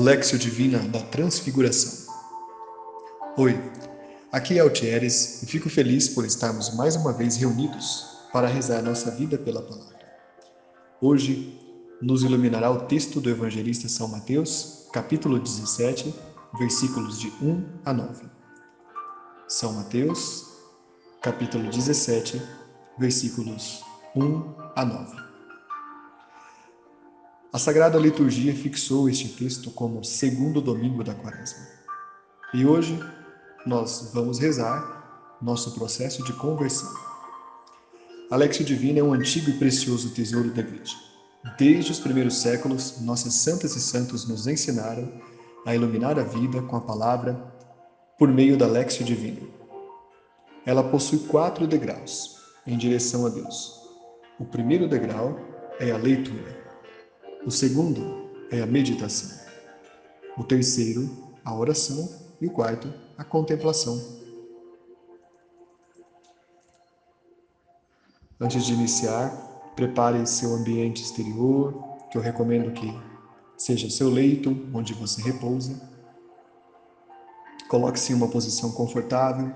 Lexio Divina da Transfiguração. Oi, aqui é Altieres e fico feliz por estarmos mais uma vez reunidos para rezar nossa vida pela palavra. Hoje nos iluminará o texto do evangelista São Mateus, capítulo 17, versículos de 1 a 9. São Mateus, capítulo 17, versículos 1 a 9. A Sagrada Liturgia fixou este texto como segundo domingo da Quaresma. E hoje nós vamos rezar nosso processo de conversão. A Lexio Divina é um antigo e precioso tesouro da Igreja. Desde os primeiros séculos, nossas santas e santos nos ensinaram a iluminar a vida com a palavra por meio da Lexio Divina. Ela possui quatro degraus em direção a Deus. O primeiro degrau é a leitura. O segundo é a meditação. O terceiro, a oração. E o quarto, a contemplação. Antes de iniciar, prepare seu ambiente exterior, que eu recomendo que seja seu leito, onde você repousa. Coloque-se em uma posição confortável.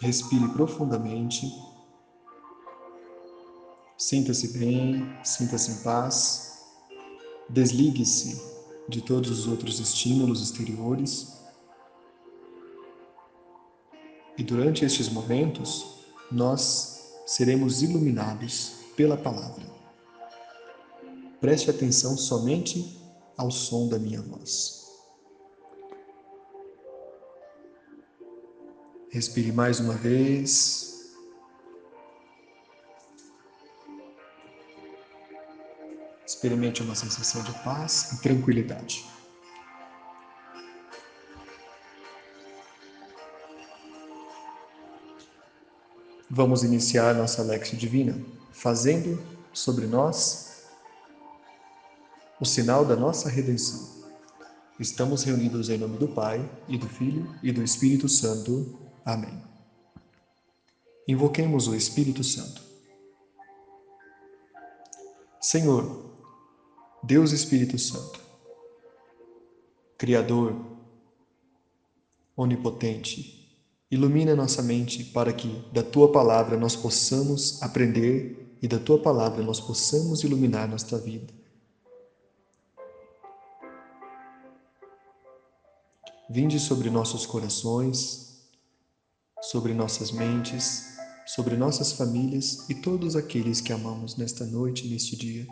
Respire profundamente Sinta-se bem, sinta-se em paz. Desligue-se de todos os outros estímulos exteriores. E durante estes momentos, nós seremos iluminados pela palavra. Preste atenção somente ao som da minha voz. Respire mais uma vez. Experimente uma sensação de paz e tranquilidade. Vamos iniciar nossa Lexio Divina fazendo sobre nós o sinal da nossa redenção. Estamos reunidos em nome do Pai, e do Filho, e do Espírito Santo. Amém. Invoquemos o Espírito Santo. Senhor, Deus Espírito Santo, Criador, Onipotente, ilumina nossa mente para que da tua palavra nós possamos aprender e da tua palavra nós possamos iluminar nossa vida. Vinde sobre nossos corações, sobre nossas mentes, sobre nossas famílias e todos aqueles que amamos nesta noite, neste dia.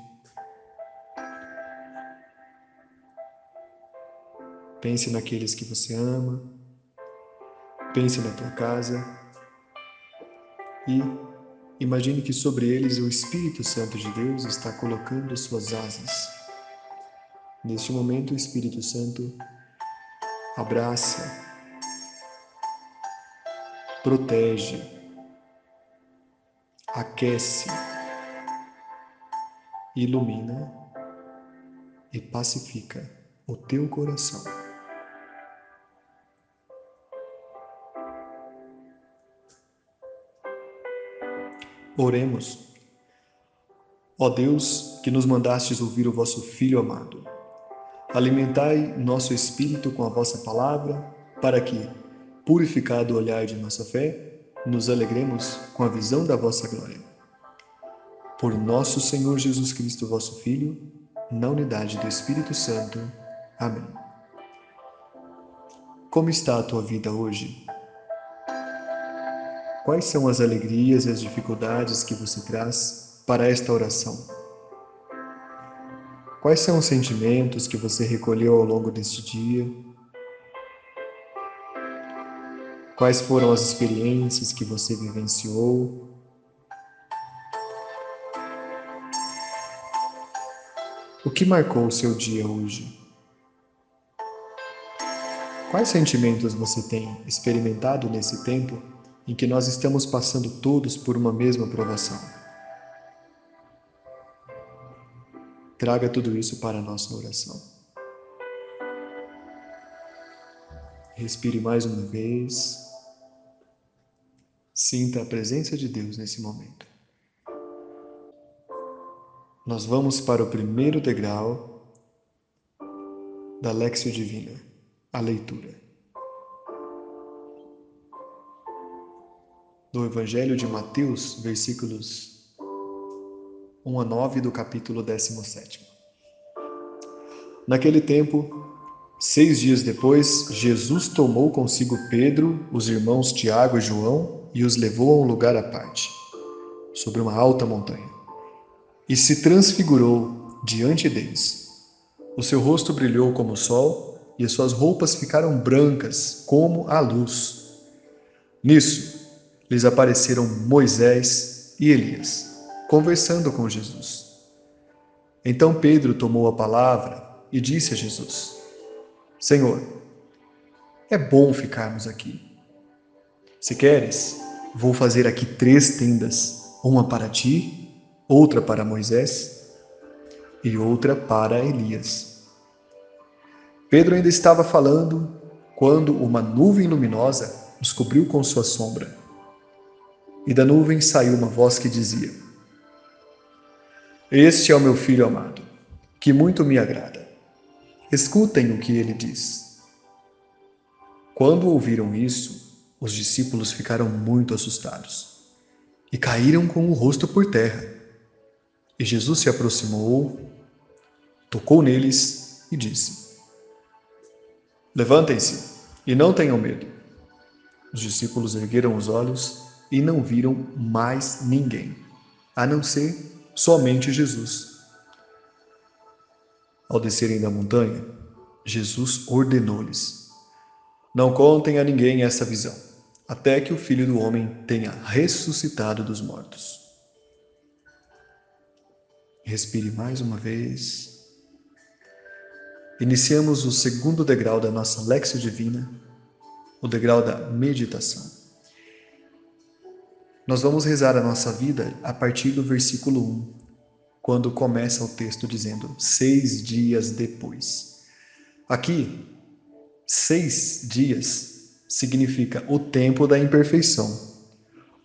Pense naqueles que você ama. Pense na tua casa. E imagine que sobre eles o Espírito Santo de Deus está colocando suas asas. Neste momento, o Espírito Santo abraça, protege, aquece, ilumina e pacifica o teu coração. Oremos. Ó Deus, que nos mandastes ouvir o vosso Filho amado, alimentai nosso espírito com a vossa palavra, para que, purificado o olhar de nossa fé, nos alegremos com a visão da vossa glória. Por nosso Senhor Jesus Cristo, vosso Filho, na unidade do Espírito Santo. Amém. Como está a tua vida hoje? Quais são as alegrias e as dificuldades que você traz para esta oração? Quais são os sentimentos que você recolheu ao longo deste dia? Quais foram as experiências que você vivenciou? O que marcou o seu dia hoje? Quais sentimentos você tem experimentado nesse tempo em que nós estamos passando todos por uma mesma provação. Traga tudo isso para a nossa oração. Respire mais uma vez. Sinta a presença de Deus nesse momento. Nós vamos para o primeiro degrau, da Lexio Divina, a leitura. Do Evangelho de Mateus, versículos 1 a 9 do capítulo 17. Naquele tempo, seis dias depois, Jesus tomou consigo Pedro, os irmãos Tiago e João e os levou a um lugar à parte, sobre uma alta montanha, e se transfigurou diante deles o seu rosto brilhou como o sol e as suas roupas ficaram brancas como a luz. Nisso, lhes apareceram Moisés e Elias, conversando com Jesus. Então Pedro tomou a palavra e disse a Jesus: Senhor, é bom ficarmos aqui. Se queres, vou fazer aqui três tendas: uma para ti, outra para Moisés e outra para Elias. Pedro ainda estava falando quando uma nuvem luminosa os cobriu com sua sombra. E da nuvem saiu uma voz que dizia: Este é o meu filho amado, que muito me agrada. Escutem o que ele diz. Quando ouviram isso, os discípulos ficaram muito assustados e caíram com o rosto por terra. E Jesus se aproximou, tocou neles e disse: Levantem-se e não tenham medo. Os discípulos ergueram os olhos e não viram mais ninguém, a não ser somente Jesus. Ao descerem da montanha, Jesus ordenou-lhes: Não contem a ninguém essa visão, até que o filho do homem tenha ressuscitado dos mortos. Respire mais uma vez. Iniciamos o segundo degrau da nossa Lexio Divina, o degrau da meditação. Nós vamos rezar a nossa vida a partir do versículo 1, quando começa o texto dizendo seis dias depois. Aqui, seis dias significa o tempo da imperfeição.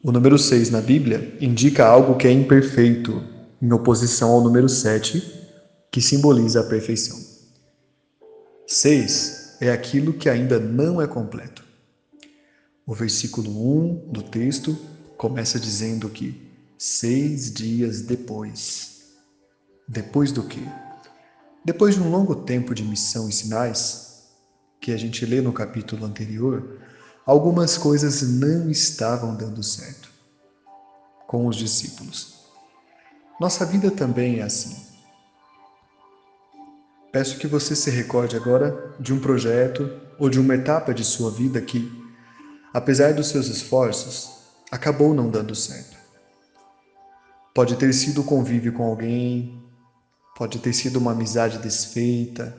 O número 6 na Bíblia indica algo que é imperfeito, em oposição ao número 7, que simboliza a perfeição. Seis é aquilo que ainda não é completo. O versículo 1 do texto começa dizendo que seis dias depois. Depois do quê? Depois de um longo tempo de missão e sinais, que a gente lê no capítulo anterior, algumas coisas não estavam dando certo com os discípulos. Nossa vida também é assim. Peço que você se recorde agora de um projeto ou de uma etapa de sua vida que, apesar dos seus esforços, acabou não dando certo. Pode ter sido o convívio com alguém, pode ter sido uma amizade desfeita,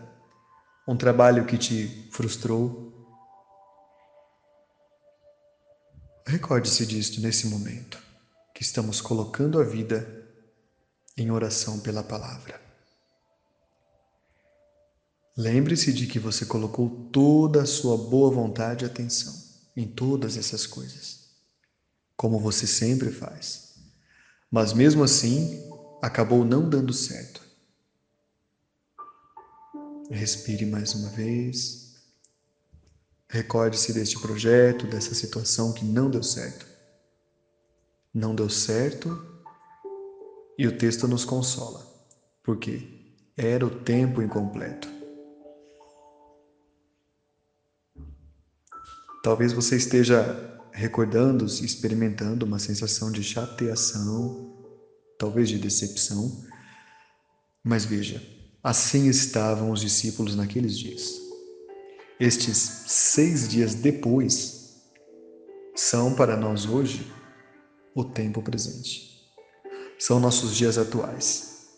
um trabalho que te frustrou. Recorde-se disto nesse momento, que estamos colocando a vida em oração pela palavra. Lembre-se de que você colocou toda a sua boa vontade e atenção em todas essas coisas, como você sempre faz. Mas mesmo assim, acabou não dando certo. Respire mais uma vez. Recorde-se deste projeto, dessa situação que não deu certo. Não deu certo e o texto nos consola, porque era o tempo incompleto. Talvez você esteja recordando-se, experimentando uma sensação de chateação, talvez de decepção, mas veja, assim estavam os discípulos naqueles dias. Estes seis dias depois são para nós hoje o tempo presente são nossos dias atuais.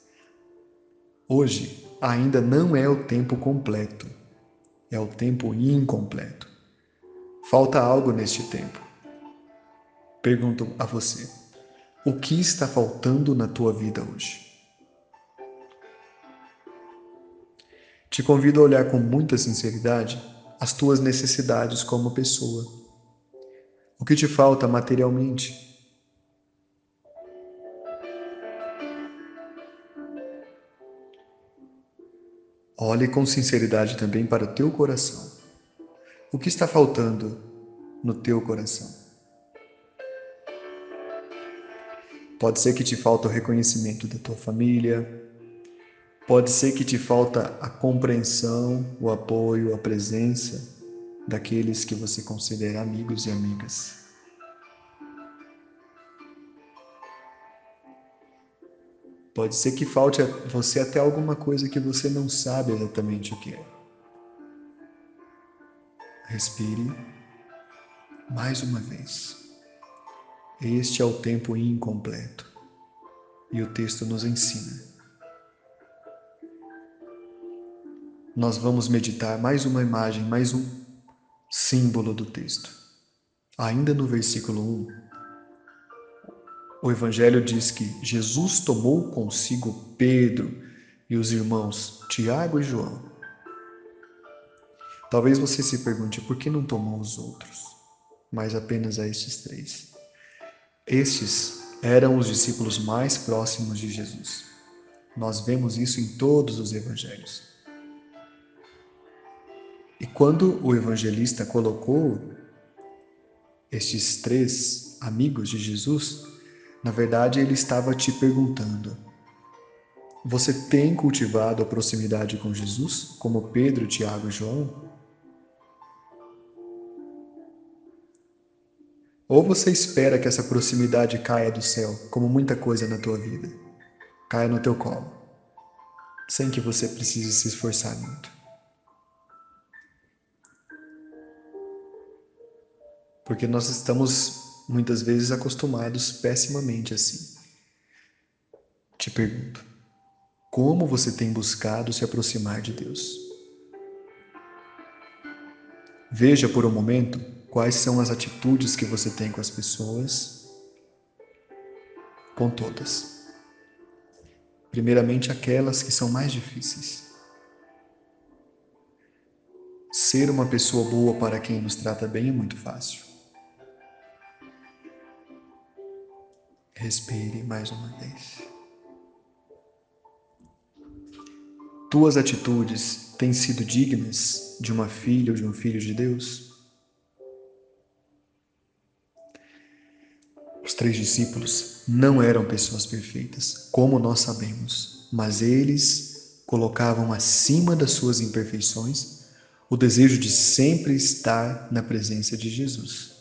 Hoje ainda não é o tempo completo, é o tempo incompleto. Falta algo neste tempo. Pergunto a você: o que está faltando na tua vida hoje? Te convido a olhar com muita sinceridade as tuas necessidades como pessoa. O que te falta materialmente? Olhe com sinceridade também para o teu coração. O que está faltando no teu coração? Pode ser que te falta o reconhecimento da tua família, pode ser que te falta a compreensão, o apoio, a presença daqueles que você considera amigos e amigas. Pode ser que falte você até alguma coisa que você não sabe exatamente o que é. Respire mais uma vez. Este é o tempo incompleto e o texto nos ensina. Nós vamos meditar mais uma imagem, mais um símbolo do texto. Ainda no versículo 1, o Evangelho diz que Jesus tomou consigo Pedro e os irmãos Tiago e João. Talvez você se pergunte por que não tomou os outros, mas apenas a estes três. Estes eram os discípulos mais próximos de Jesus. Nós vemos isso em todos os evangelhos. E quando o evangelista colocou estes três amigos de Jesus, na verdade, ele estava te perguntando: Você tem cultivado a proximidade com Jesus, como Pedro, Tiago e João? Ou você espera que essa proximidade caia do céu, como muita coisa na tua vida, caia no teu colo, sem que você precise se esforçar muito? Porque nós estamos muitas vezes acostumados pessimamente assim. Te pergunto, como você tem buscado se aproximar de Deus? Veja por um momento quais são as atitudes que você tem com as pessoas, com todas. Primeiramente, aquelas que são mais difíceis. Ser uma pessoa boa para quem nos trata bem é muito fácil. Respire mais uma vez. Tuas atitudes têm sido dignas de uma filha ou de um filho de Deus? Os três discípulos não eram pessoas perfeitas, como nós sabemos, mas eles colocavam acima das suas imperfeições o desejo de sempre estar na presença de Jesus.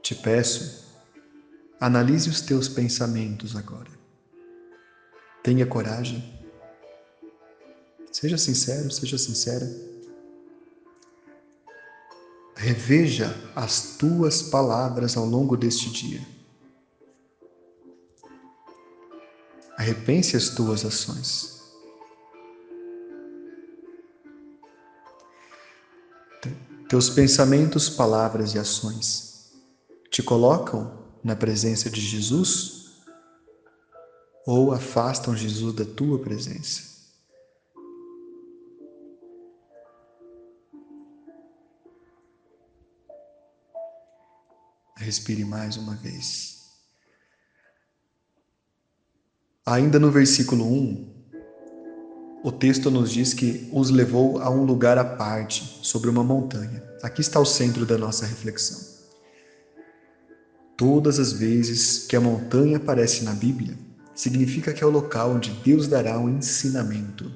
Te peço Analise os teus pensamentos agora. Tenha coragem. Seja sincero, seja sincera. Reveja as tuas palavras ao longo deste dia. Repense as tuas ações. Teus pensamentos, palavras e ações te colocam na presença de Jesus ou afastam Jesus da tua presença? Respire mais uma vez. Ainda no versículo 1, o texto nos diz que os levou a um lugar à parte, sobre uma montanha. Aqui está o centro da nossa reflexão. Todas as vezes que a montanha aparece na Bíblia, significa que é o local onde Deus dará um ensinamento.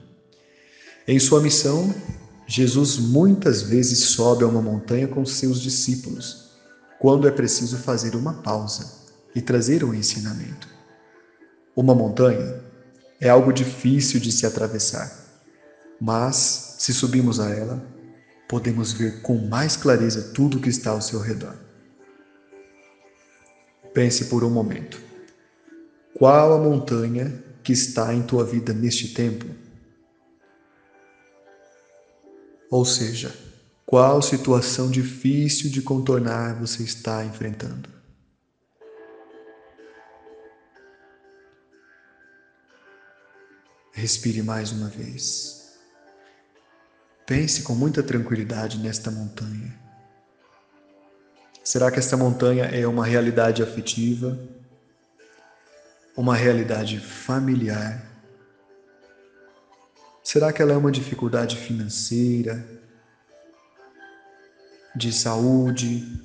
Em sua missão, Jesus muitas vezes sobe a uma montanha com seus discípulos, quando é preciso fazer uma pausa e trazer um ensinamento. Uma montanha é algo difícil de se atravessar, mas se subimos a ela, podemos ver com mais clareza tudo o que está ao seu redor. Pense por um momento. Qual a montanha que está em tua vida neste tempo? Ou seja, qual situação difícil de contornar você está enfrentando? Respire mais uma vez. Pense com muita tranquilidade nesta montanha. Será que esta montanha é uma realidade afetiva? Uma realidade familiar? Será que ela é uma dificuldade financeira, de saúde?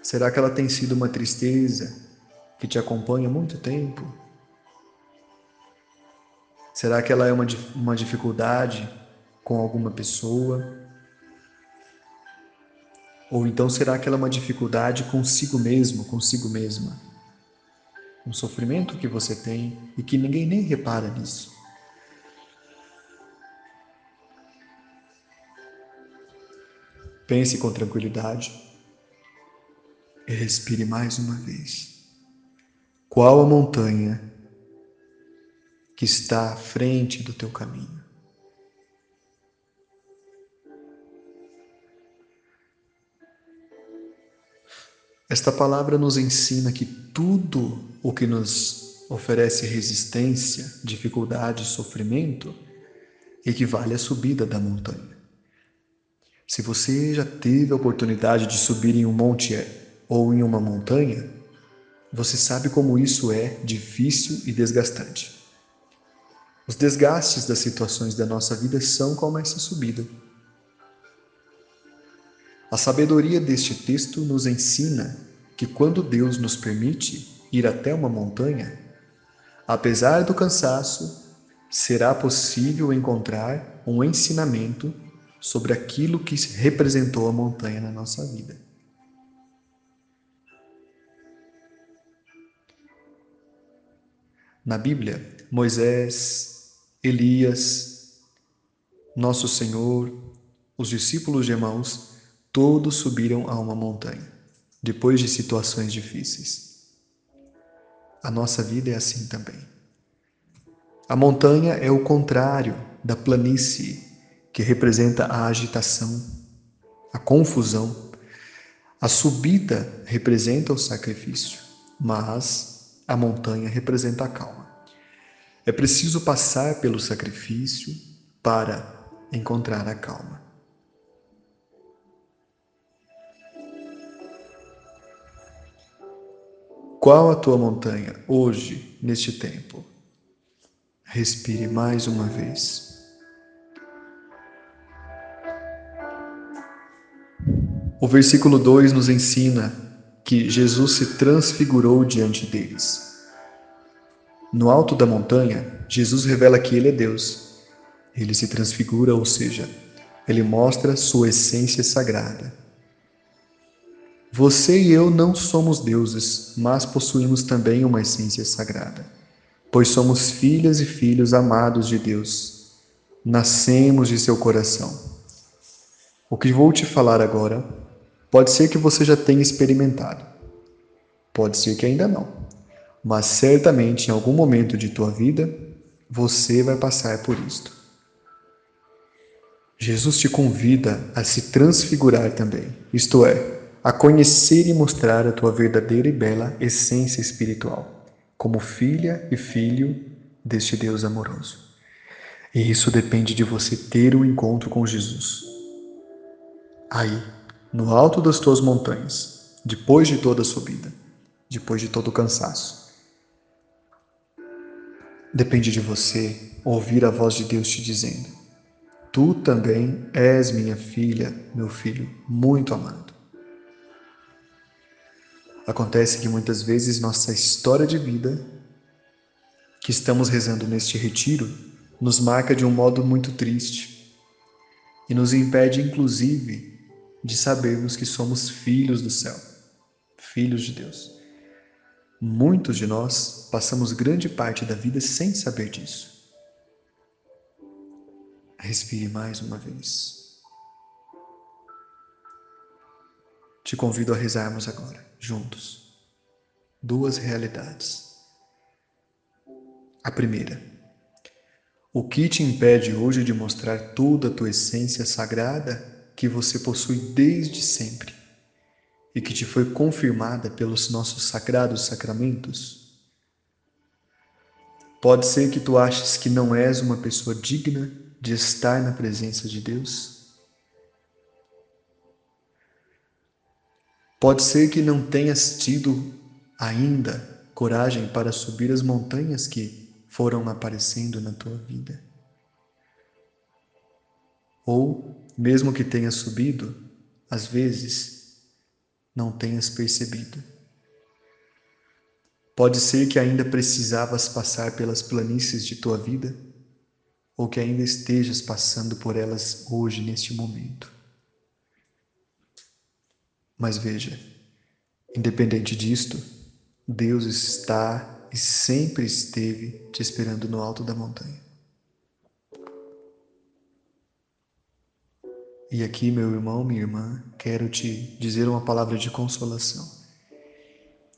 Será que ela tem sido uma tristeza que te acompanha há muito tempo? Será que ela é uma, uma dificuldade com alguma pessoa? Ou então será que ela é uma dificuldade consigo mesmo, consigo mesma? Um sofrimento que você tem e que ninguém nem repara nisso. Pense com tranquilidade e respire mais uma vez. Qual a montanha que está à frente do teu caminho? Esta palavra nos ensina que tudo o que nos oferece resistência, dificuldade, sofrimento, equivale à subida da montanha. Se você já teve a oportunidade de subir em um monte ou em uma montanha, você sabe como isso é difícil e desgastante. Os desgastes das situações da nossa vida são como essa subida. A sabedoria deste texto nos ensina que quando Deus nos permite ir até uma montanha, apesar do cansaço, será possível encontrar um ensinamento sobre aquilo que representou a montanha na nossa vida. Na Bíblia, Moisés, Elias, Nosso Senhor, os discípulos de Emaús, todos subiram a uma montanha, depois de situações difíceis. A nossa vida é assim também. A montanha é o contrário da planície que representa a agitação, a confusão. A subida representa o sacrifício, mas a montanha representa a calma. É preciso passar pelo sacrifício para encontrar a calma. Qual a tua montanha hoje, neste tempo? Respire mais uma vez. O versículo 2 nos ensina que Jesus se transfigurou diante deles. No alto da montanha, Jesus revela que Ele é Deus. Ele se transfigura, ou seja, ele mostra sua essência sagrada. Você e eu não somos deuses, mas possuímos também uma essência sagrada, pois somos filhas e filhos amados de Deus. Nascemos de seu coração. O que vou te falar agora Pode ser que você já tenha experimentado, pode ser que ainda não, mas certamente em algum momento de tua vida você vai passar por isto. Jesus te convida a se transfigurar também, isto é, a conhecer e mostrar a tua verdadeira e bela essência espiritual, como filha e filho deste Deus amoroso. E isso depende de você ter um encontro com Jesus. Aí, no alto das tuas montanhas, depois de toda a subida, depois de todo o cansaço. Depende de você ouvir a voz de Deus te dizendo: Tu também és minha filha, meu filho, muito amado. Acontece que muitas vezes nossa história de vida, que estamos rezando neste retiro, nos marca de um modo muito triste e nos impede, inclusive, de sabermos que somos filhos do céu, filhos de Deus. Muitos de nós passamos grande parte da vida sem saber disso. Respire mais uma vez. Te convido a rezarmos agora, juntos, duas realidades. A primeira, o que te impede hoje de mostrar toda a tua essência sagrada que você possui desde sempre e que te foi confirmada pelos nossos sagrados sacramentos? Pode ser que tu aches que não és uma pessoa digna de estar na presença de Deus? Pode ser que não tenhas tido ainda coragem para subir as montanhas que foram aparecendo na tua vida. Ou, mesmo que tenha subido, às vezes não tenhas percebido. Pode ser que ainda precisavas passar pelas planícies de tua vida, ou que ainda estejas passando por elas hoje, neste momento. Mas veja, independente disto, Deus está e sempre esteve te esperando no alto da montanha. E aqui, meu irmão, minha irmã, quero te dizer uma palavra de consolação.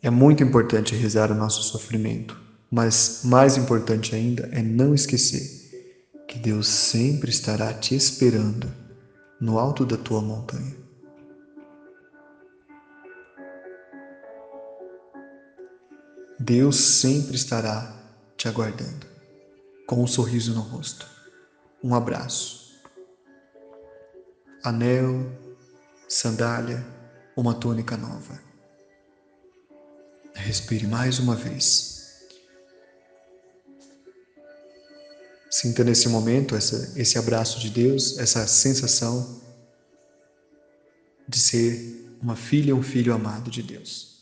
É muito importante rezar o nosso sofrimento, mas mais importante ainda é não esquecer que Deus sempre estará te esperando no alto da tua montanha. Deus sempre estará te aguardando, com um sorriso no rosto, um abraço anel, sandália, uma túnica nova. Respire mais uma vez. Sinta nesse momento essa, esse abraço de Deus, essa sensação de ser uma filha, um filho amado de Deus.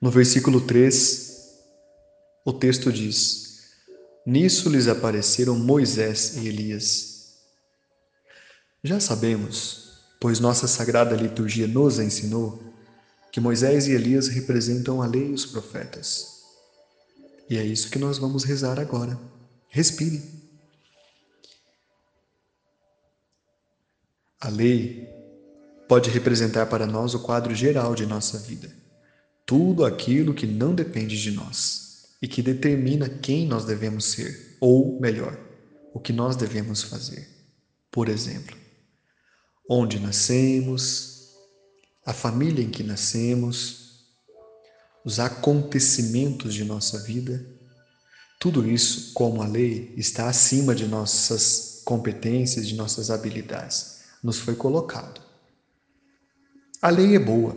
No versículo 3, o texto diz: Nisso lhes apareceram Moisés e Elias. Já sabemos, pois nossa sagrada liturgia nos ensinou, que Moisés e Elias representam a lei e os profetas. E é isso que nós vamos rezar agora. Respire. A lei pode representar para nós o quadro geral de nossa vida, tudo aquilo que não depende de nós e que determina quem nós devemos ser, ou melhor, o que nós devemos fazer. Por exemplo, onde nascemos, a família em que nascemos, os acontecimentos de nossa vida, tudo isso, como a lei, está acima de nossas competências, de nossas habilidades. Nos foi colocado. A lei é boa,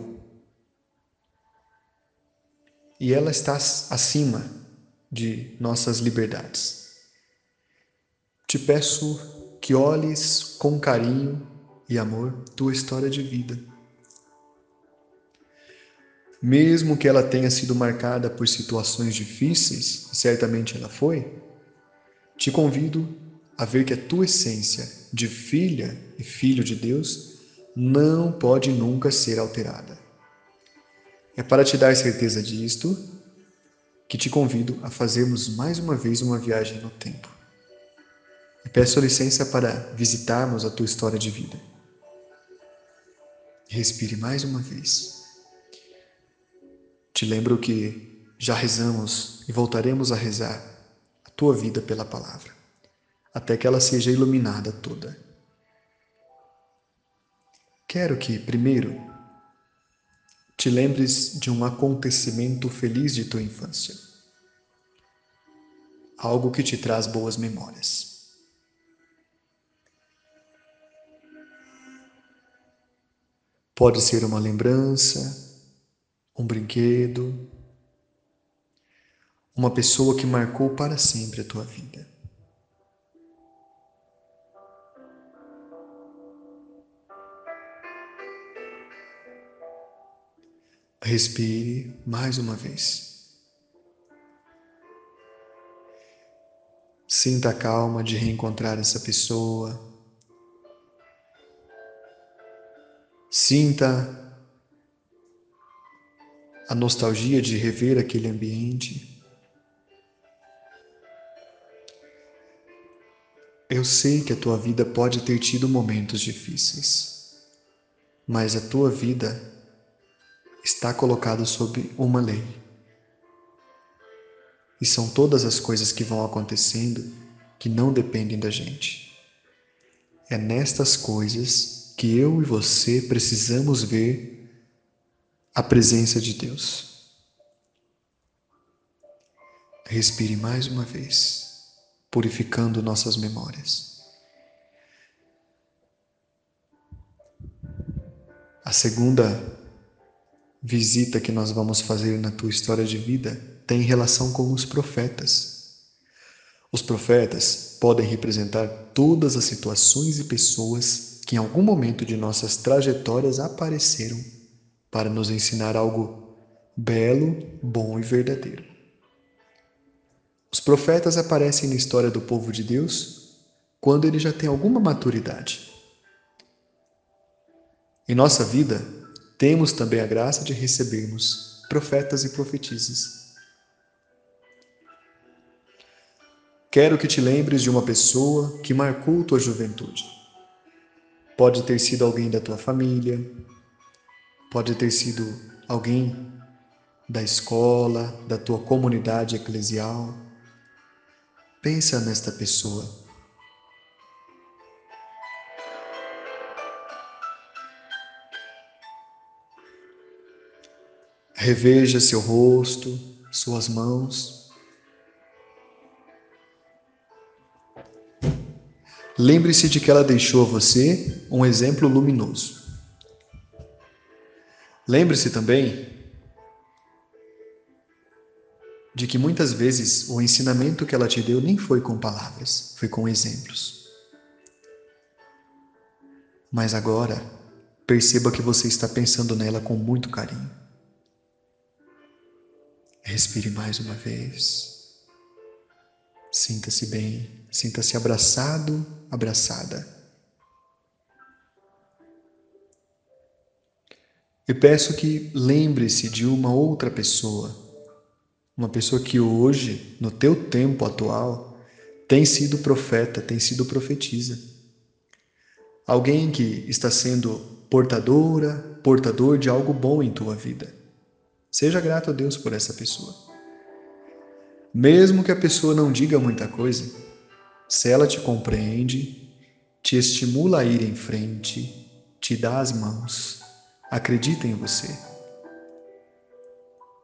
e ela está acima de nossas liberdades. Te peço que olhes com carinho e amor tua história de vida. Mesmo que ela tenha sido marcada por situações difíceis, e certamente ela foi, te convido a ver que a tua essência de filha e filho de Deus não pode nunca ser alterada. É para te dar certeza disto que te convido a fazermos mais uma vez uma viagem no tempo. E peço licença para visitarmos a tua história de vida. Respire mais uma vez. Te lembro que já rezamos e voltaremos a rezar a tua vida pela palavra, até que ela seja iluminada toda. Quero que, primeiro, te lembres de um acontecimento feliz de tua infância. Algo que te traz boas memórias. Pode ser uma lembrança, um brinquedo, uma pessoa que marcou para sempre a tua vida. Respire mais uma vez. Sinta a calma de reencontrar essa pessoa. Sinta a nostalgia de rever aquele ambiente. Eu sei que a tua vida pode ter tido momentos difíceis, mas a tua vida está colocado sob uma lei. E são todas as coisas que vão acontecendo que não dependem da gente. É nestas coisas que eu e você precisamos ver a presença de Deus. Respire mais uma vez, purificando nossas memórias. A segunda visita que nós vamos fazer na tua história de vida tem relação com os profetas. Os profetas podem representar todas as situações e pessoas que em algum momento de nossas trajetórias apareceram para nos ensinar algo belo, bom e verdadeiro. Os profetas aparecem na história do povo de Deus quando ele já tem alguma maturidade. Em nossa vida, temos também a graça de recebermos profetas e profetisas. Quero que te lembres de uma pessoa que marcou tua juventude. Pode ter sido alguém da tua família, pode ter sido alguém da escola, da tua comunidade eclesial. Pensa nesta pessoa. Reveja seu rosto, suas mãos. Lembre-se de que ela deixou a você um exemplo luminoso. Lembre-se também de que muitas vezes o ensinamento que ela te deu nem foi com palavras, foi com exemplos. Mas agora, perceba que você está pensando nela com muito carinho. Respire mais uma vez. Sinta-se bem, sinta-se abraçado, abraçada. E peço que lembre-se de uma outra pessoa, uma pessoa que hoje, no teu tempo atual, tem sido profeta, tem sido profetisa. Alguém que está sendo portadora, portador de algo bom em tua vida. Seja grato a Deus por essa pessoa. Mesmo que a pessoa não diga muita coisa, se ela te compreende, te estimula a ir em frente, te dá as mãos, acredita em você.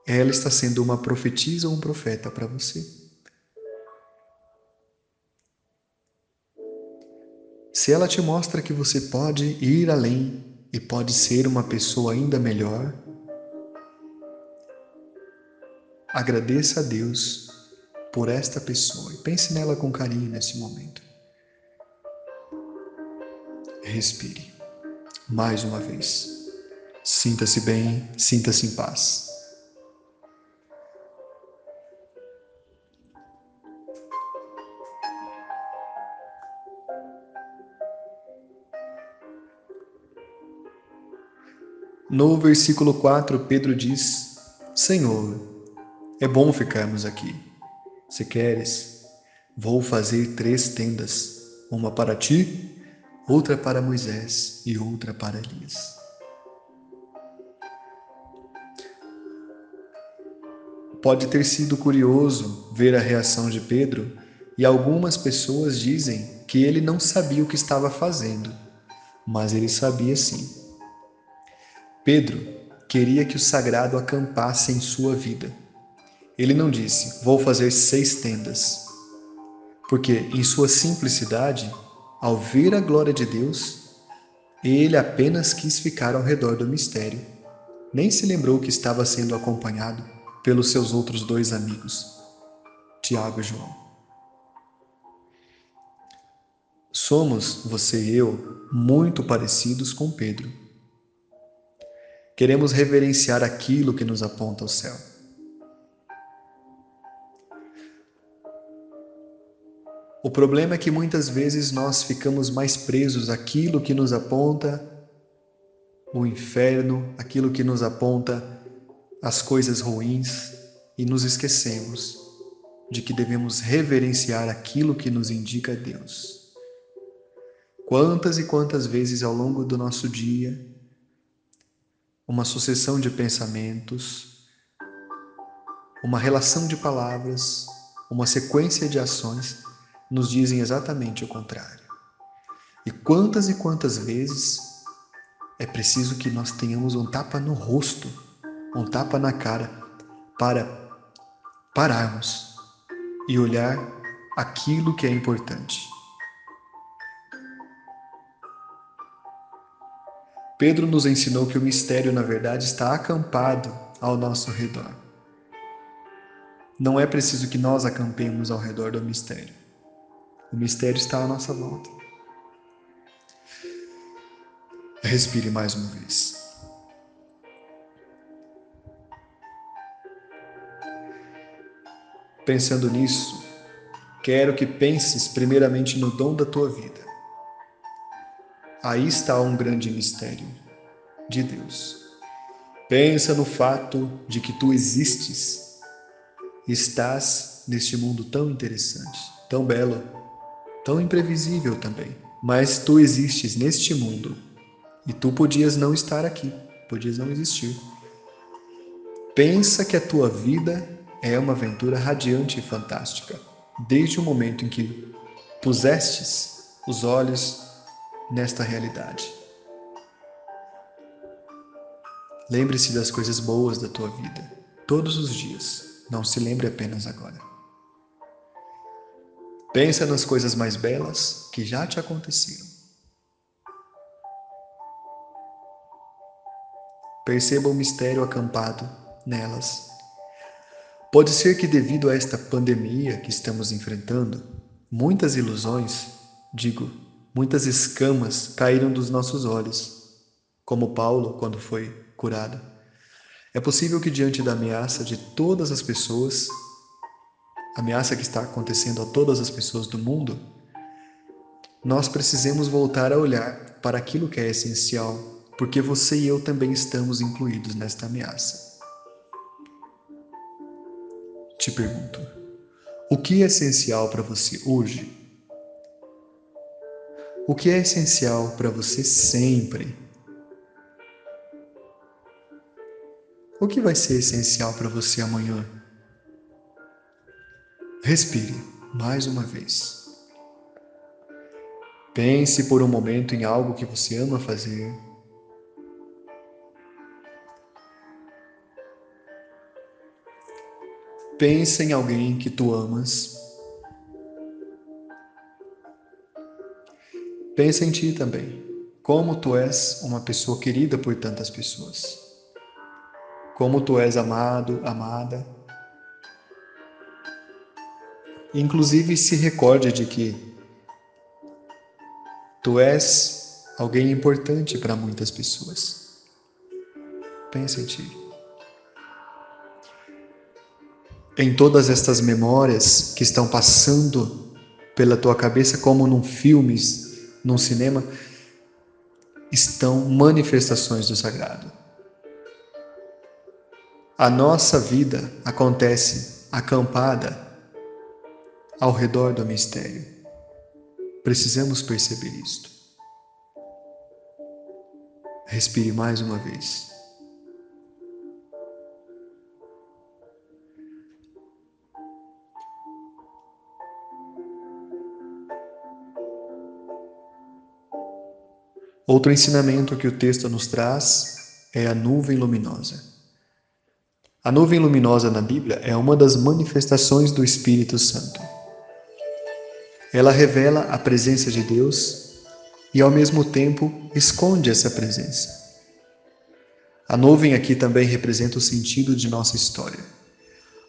Ela está sendo uma profetisa ou um profeta para você. Se ela te mostra que você pode ir além e pode ser uma pessoa ainda melhor, agradeça a Deus por esta pessoa e pense nela com carinho nesse momento. Respire mais uma vez. Sinta-se bem, sinta-se em paz. No versículo 4, Pedro diz: Senhor, é bom ficarmos aqui. Se queres, vou fazer três tendas: uma para ti, outra para Moisés e outra para Elias. Pode ter sido curioso ver a reação de Pedro, e algumas pessoas dizem que ele não sabia o que estava fazendo, mas ele sabia sim. Pedro queria que o sagrado acampasse em sua vida. Ele não disse, vou fazer seis tendas, porque em sua simplicidade, ao ver a glória de Deus, ele apenas quis ficar ao redor do mistério. Nem se lembrou que estava sendo acompanhado pelos seus outros dois amigos, Tiago e João. Somos, você e eu, muito parecidos com Pedro. Queremos reverenciar aquilo que nos aponta ao céu. O problema é que muitas vezes nós ficamos mais presos àquilo que nos aponta o inferno, aquilo que nos aponta as coisas ruins e nos esquecemos de que devemos reverenciar aquilo que nos indica Deus. Quantas e quantas vezes ao longo do nosso dia, uma sucessão de pensamentos, uma relação de palavras, uma sequência de ações nos dizem exatamente o contrário. E quantas e quantas vezes é preciso que nós tenhamos um tapa no rosto um tapa na cara para pararmos e olhar aquilo que é importante. Pedro nos ensinou que o mistério, na verdade, está acampado ao nosso redor. Não é preciso que nós acampemos ao redor do mistério. O mistério está à nossa volta. Respire mais uma vez. Pensando nisso, quero que penses primeiramente no dom da tua vida. Aí está um grande mistério de Deus. Pensa no fato de que tu existes, estás neste mundo tão interessante, tão belo, tão imprevisível também, mas tu existes neste mundo e tu podias não estar aqui, podias não existir. Pensa que a tua vida é uma aventura radiante e fantástica, desde o momento em que pusestes os olhos nesta realidade. Lembre-se das coisas boas da tua vida, todos os dias, não se lembre apenas agora. Pensa nas coisas mais belas que já te aconteceram. Perceba o mistério acampado nelas. Pode ser que, devido a esta pandemia que estamos enfrentando, muitas ilusões, digo, muitas escamas caíram dos nossos olhos, como Paulo quando foi curado. É possível que, diante da ameaça de todas as pessoas, ameaça que está acontecendo a todas as pessoas do mundo, nós precisemos voltar a olhar para aquilo que é essencial porque você e eu também estamos incluídos nesta ameaça. Te pergunto, o que é essencial para você hoje? O que é essencial para você sempre? O que vai ser essencial para você amanhã? Respire mais uma vez. Pense por um momento em algo que você ama fazer Pensa em alguém que tu amas. Pensa em ti também. Como tu és uma pessoa querida por tantas pessoas. Como tu és amado, amada. Inclusive se recorde de que tu és alguém importante para muitas pessoas. Pensa em ti. em todas estas memórias que estão passando pela tua cabeça, como num filme, num cinema, estão manifestações do sagrado. A nossa vida acontece acampada ao redor do mistério. Precisamos perceber isto. Respire mais uma vez. Outro ensinamento que o texto nos traz é a nuvem luminosa. A nuvem luminosa na Bíblia é uma das manifestações do Espírito Santo. Ela revela a presença de Deus e, ao mesmo tempo, esconde essa presença. A nuvem aqui também representa o sentido de nossa história.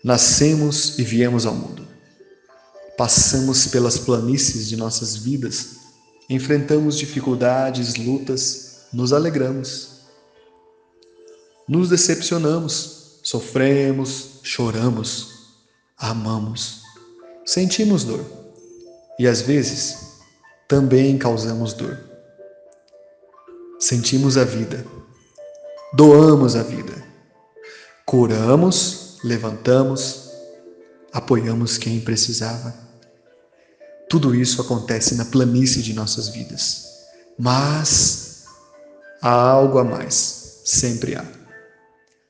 Nascemos e viemos ao mundo. Passamos pelas planícies de nossas vidas enfrentamos dificuldades, lutas, nos alegramos. Nos decepcionamos, sofremos, choramos, amamos, sentimos dor e às vezes também causamos dor. Sentimos a vida, doamos a vida, curamos, levantamos, apoiamos quem precisava tudo isso acontece na planície de nossas vidas. Mas há algo a mais, sempre há.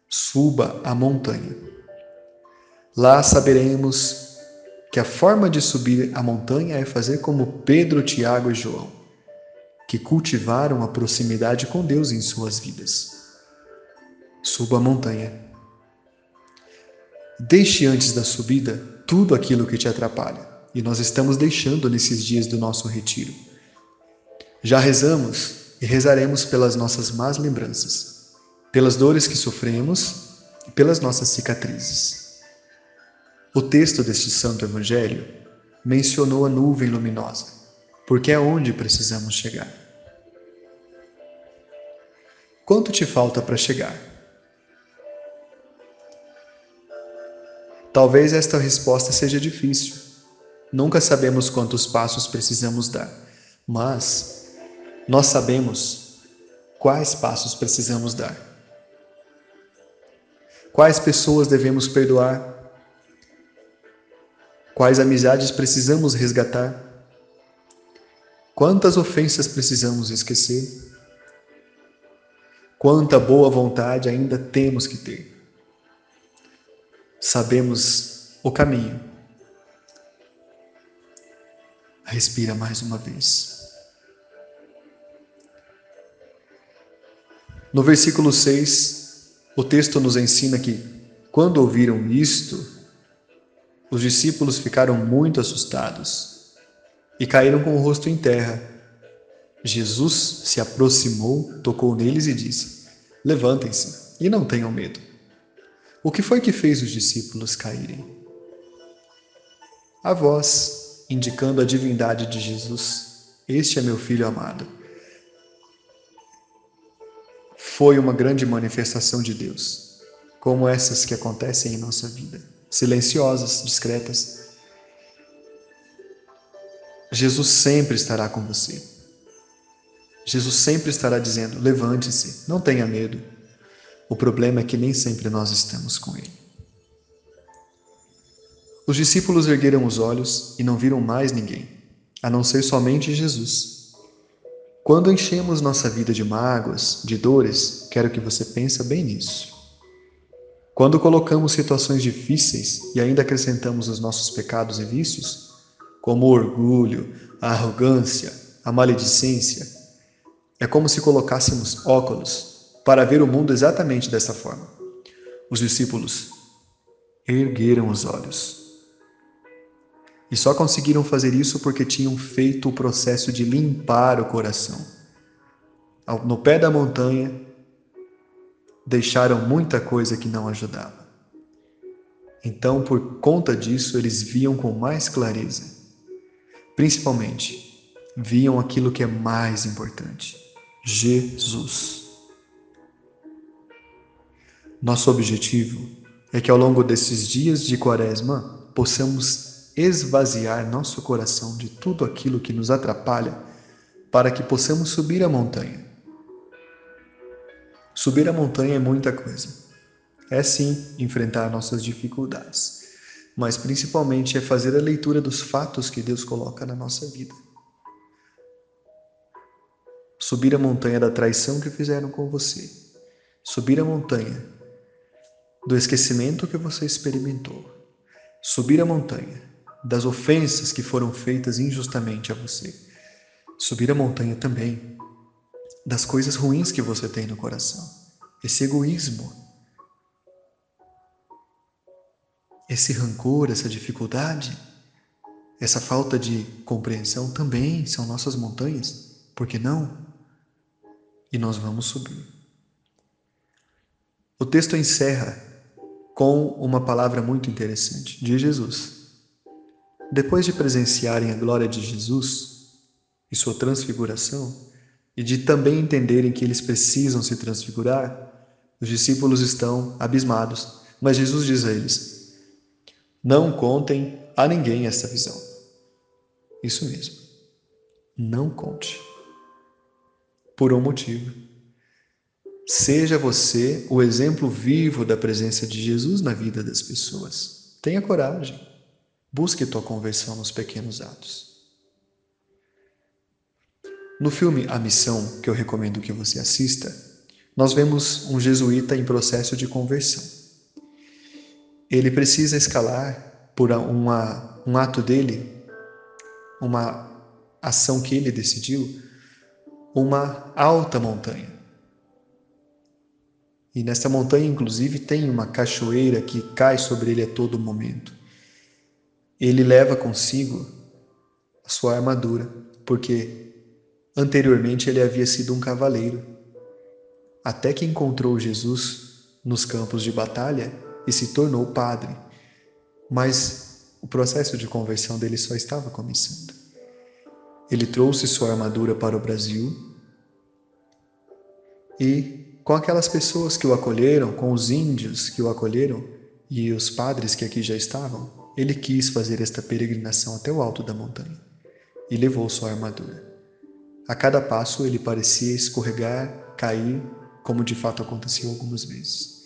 Suba a montanha. Lá saberemos que a forma de subir a montanha é fazer como Pedro, Tiago e João, que cultivaram a proximidade com Deus em suas vidas. Suba a montanha. Deixe antes da subida tudo aquilo que te atrapalha e nós estamos deixando nesses dias do nosso retiro. Já rezamos e rezaremos pelas nossas más lembranças, pelas dores que sofremos e pelas nossas cicatrizes. O texto deste Santo Evangelho mencionou a nuvem luminosa, porque é onde precisamos chegar. Quanto te falta para chegar? Talvez esta resposta seja difícil. Nunca sabemos quantos passos precisamos dar, mas nós sabemos quais passos precisamos dar. Quais pessoas devemos perdoar? Quais amizades precisamos resgatar? Quantas ofensas precisamos esquecer? Quanta boa vontade ainda temos que ter. Sabemos o caminho. Respira mais uma vez. No versículo 6, o texto nos ensina que, quando ouviram isto, os discípulos ficaram muito assustados e caíram com o rosto em terra Jesus se aproximou, tocou neles e disse: Levantem-se e não tenham medo. O que foi que fez os discípulos caírem? A voz, indicando a divindade de Jesus: Este é meu filho amado. Foi uma grande manifestação de Deus, como essas que acontecem em nossa vida, silenciosas, discretas. Jesus sempre estará com você. Jesus sempre estará dizendo: levante-se, não tenha medo. O problema é que nem sempre nós estamos com Ele. Os discípulos ergueram os olhos e não viram mais ninguém, a não ser somente Jesus. Quando enchemos nossa vida de mágoas, de dores, quero que você pense bem nisso. Quando colocamos situações difíceis e ainda acrescentamos os nossos pecados e vícios, como o orgulho, a arrogância, a maledicência, é como se colocássemos óculos para ver o mundo exatamente dessa forma. Os discípulos ergueram os olhos. E só conseguiram fazer isso porque tinham feito o processo de limpar o coração. No pé da montanha, deixaram muita coisa que não ajudava. Então, por conta disso, eles viam com mais clareza. Principalmente, viam aquilo que é mais importante Jesus. Nosso objetivo é que ao longo desses dias de Quaresma possamos esvaziar nosso coração de tudo aquilo que nos atrapalha para que possamos subir a montanha. Subir a montanha é muita coisa. É sim enfrentar nossas dificuldades, mas principalmente é fazer a leitura dos fatos que Deus coloca na nossa vida. Subir a montanha da traição que fizeram com você, subir a montanha do esquecimento que você experimentou, subir a montanha das ofensas que foram feitas injustamente a você, subir a montanha também das coisas ruins que você tem no coração, esse egoísmo, esse rancor, essa dificuldade, essa falta de compreensão também são nossas montanhas, por que não? e nós vamos subir. O texto encerra com uma palavra muito interessante de Jesus. Depois de presenciarem a glória de Jesus e sua transfiguração, e de também entenderem que eles precisam se transfigurar, os discípulos estão abismados. Mas Jesus diz a eles: Não contem a ninguém esta visão. Isso mesmo. Não conte por um motivo. Seja você o exemplo vivo da presença de Jesus na vida das pessoas. Tenha coragem. Busque tua conversão nos pequenos atos. No filme A Missão, que eu recomendo que você assista, nós vemos um jesuíta em processo de conversão. Ele precisa escalar por uma, um ato dele, uma ação que ele decidiu, uma alta montanha. E nesta montanha, inclusive, tem uma cachoeira que cai sobre ele a todo momento. Ele leva consigo a sua armadura, porque Anteriormente ele havia sido um cavaleiro, até que encontrou Jesus nos campos de batalha e se tornou padre. Mas o processo de conversão dele só estava começando. Ele trouxe sua armadura para o Brasil e, com aquelas pessoas que o acolheram, com os índios que o acolheram e os padres que aqui já estavam, ele quis fazer esta peregrinação até o alto da montanha e levou sua armadura. A cada passo ele parecia escorregar, cair, como de fato aconteceu algumas vezes.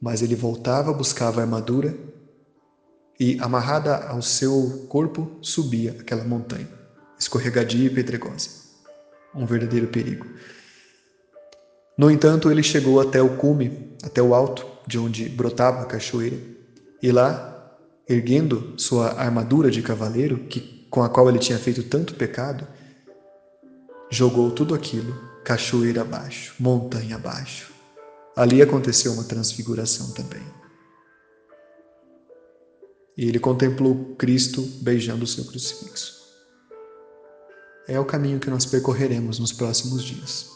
Mas ele voltava, buscava a armadura e, amarrada ao seu corpo, subia aquela montanha, escorregadia e pedregosa. Um verdadeiro perigo. No entanto, ele chegou até o cume, até o alto, de onde brotava a cachoeira, e lá, erguendo sua armadura de cavaleiro, que, com a qual ele tinha feito tanto pecado, jogou tudo aquilo cachoeira abaixo, montanha abaixo. Ali aconteceu uma transfiguração também. E ele contemplou Cristo beijando o seu crucifixo. É o caminho que nós percorreremos nos próximos dias.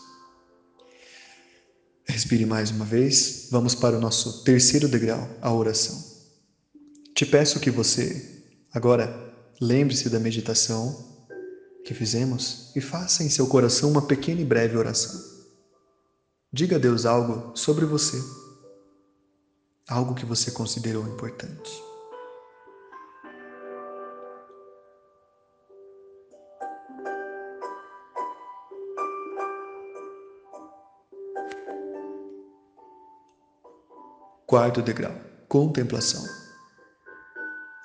Respire mais uma vez. Vamos para o nosso terceiro degrau, a oração. Te peço que você, agora, lembre-se da meditação que fizemos e faça em seu coração uma pequena e breve oração. Diga a Deus algo sobre você, algo que você considerou importante. Quarto degrau: contemplação.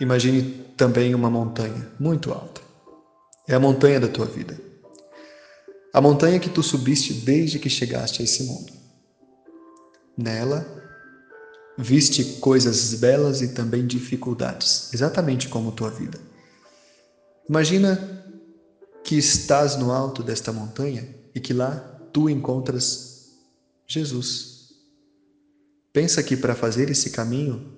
Imagine também uma montanha muito alta. É a montanha da tua vida. A montanha que tu subiste desde que chegaste a esse mundo. Nela, viste coisas belas e também dificuldades, exatamente como tua vida. Imagina que estás no alto desta montanha e que lá tu encontras Jesus. Pensa que para fazer esse caminho,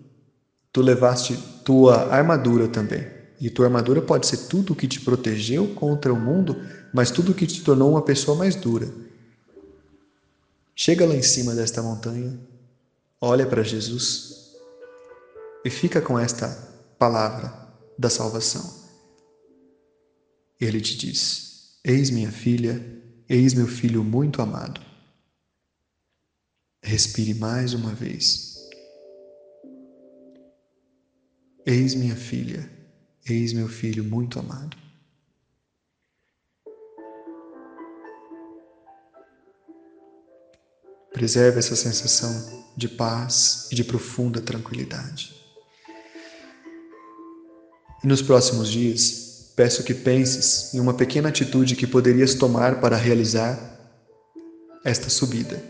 tu levaste tua armadura também. E tua armadura pode ser tudo o que te protegeu contra o mundo, mas tudo o que te tornou uma pessoa mais dura. Chega lá em cima desta montanha, olha para Jesus e fica com esta palavra da salvação. Ele te diz: Eis minha filha, eis meu filho muito amado. Respire mais uma vez. Eis minha filha, Eis meu filho muito amado. Preserve essa sensação de paz e de profunda tranquilidade. E nos próximos dias, peço que penses em uma pequena atitude que poderias tomar para realizar esta subida.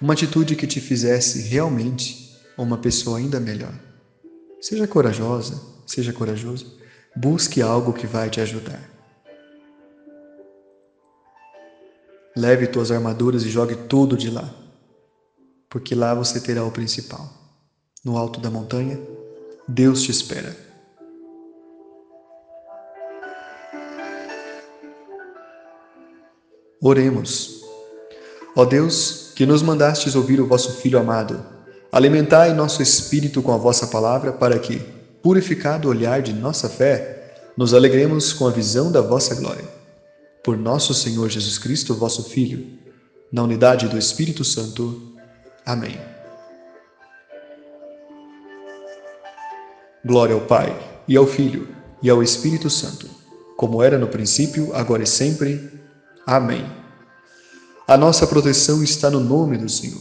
Uma atitude que te fizesse realmente uma pessoa ainda melhor. Seja corajosa, seja corajoso. Busque algo que vai te ajudar. Leve tuas armaduras e jogue tudo de lá, porque lá você terá o principal. No alto da montanha, Deus te espera. Oremos. Ó Deus, que nos mandastes ouvir o vosso Filho amado, alimentai nosso espírito com a vossa palavra para que, purificado olhar de nossa fé, nos alegremos com a visão da vossa glória. Por nosso Senhor Jesus Cristo, vosso Filho, na unidade do Espírito Santo. Amém. Glória ao Pai, e ao Filho, e ao Espírito Santo, como era no princípio, agora e sempre. Amém. A nossa proteção está no nome do Senhor,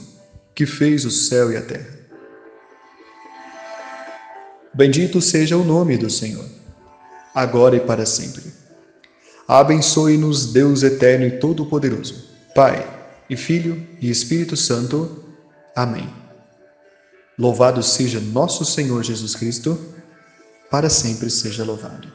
que fez o céu e a terra. Bendito seja o nome do Senhor, agora e para sempre. Abençoe-nos, Deus eterno e todo-poderoso, Pai, e Filho e Espírito Santo. Amém. Louvado seja nosso Senhor Jesus Cristo, para sempre seja louvado.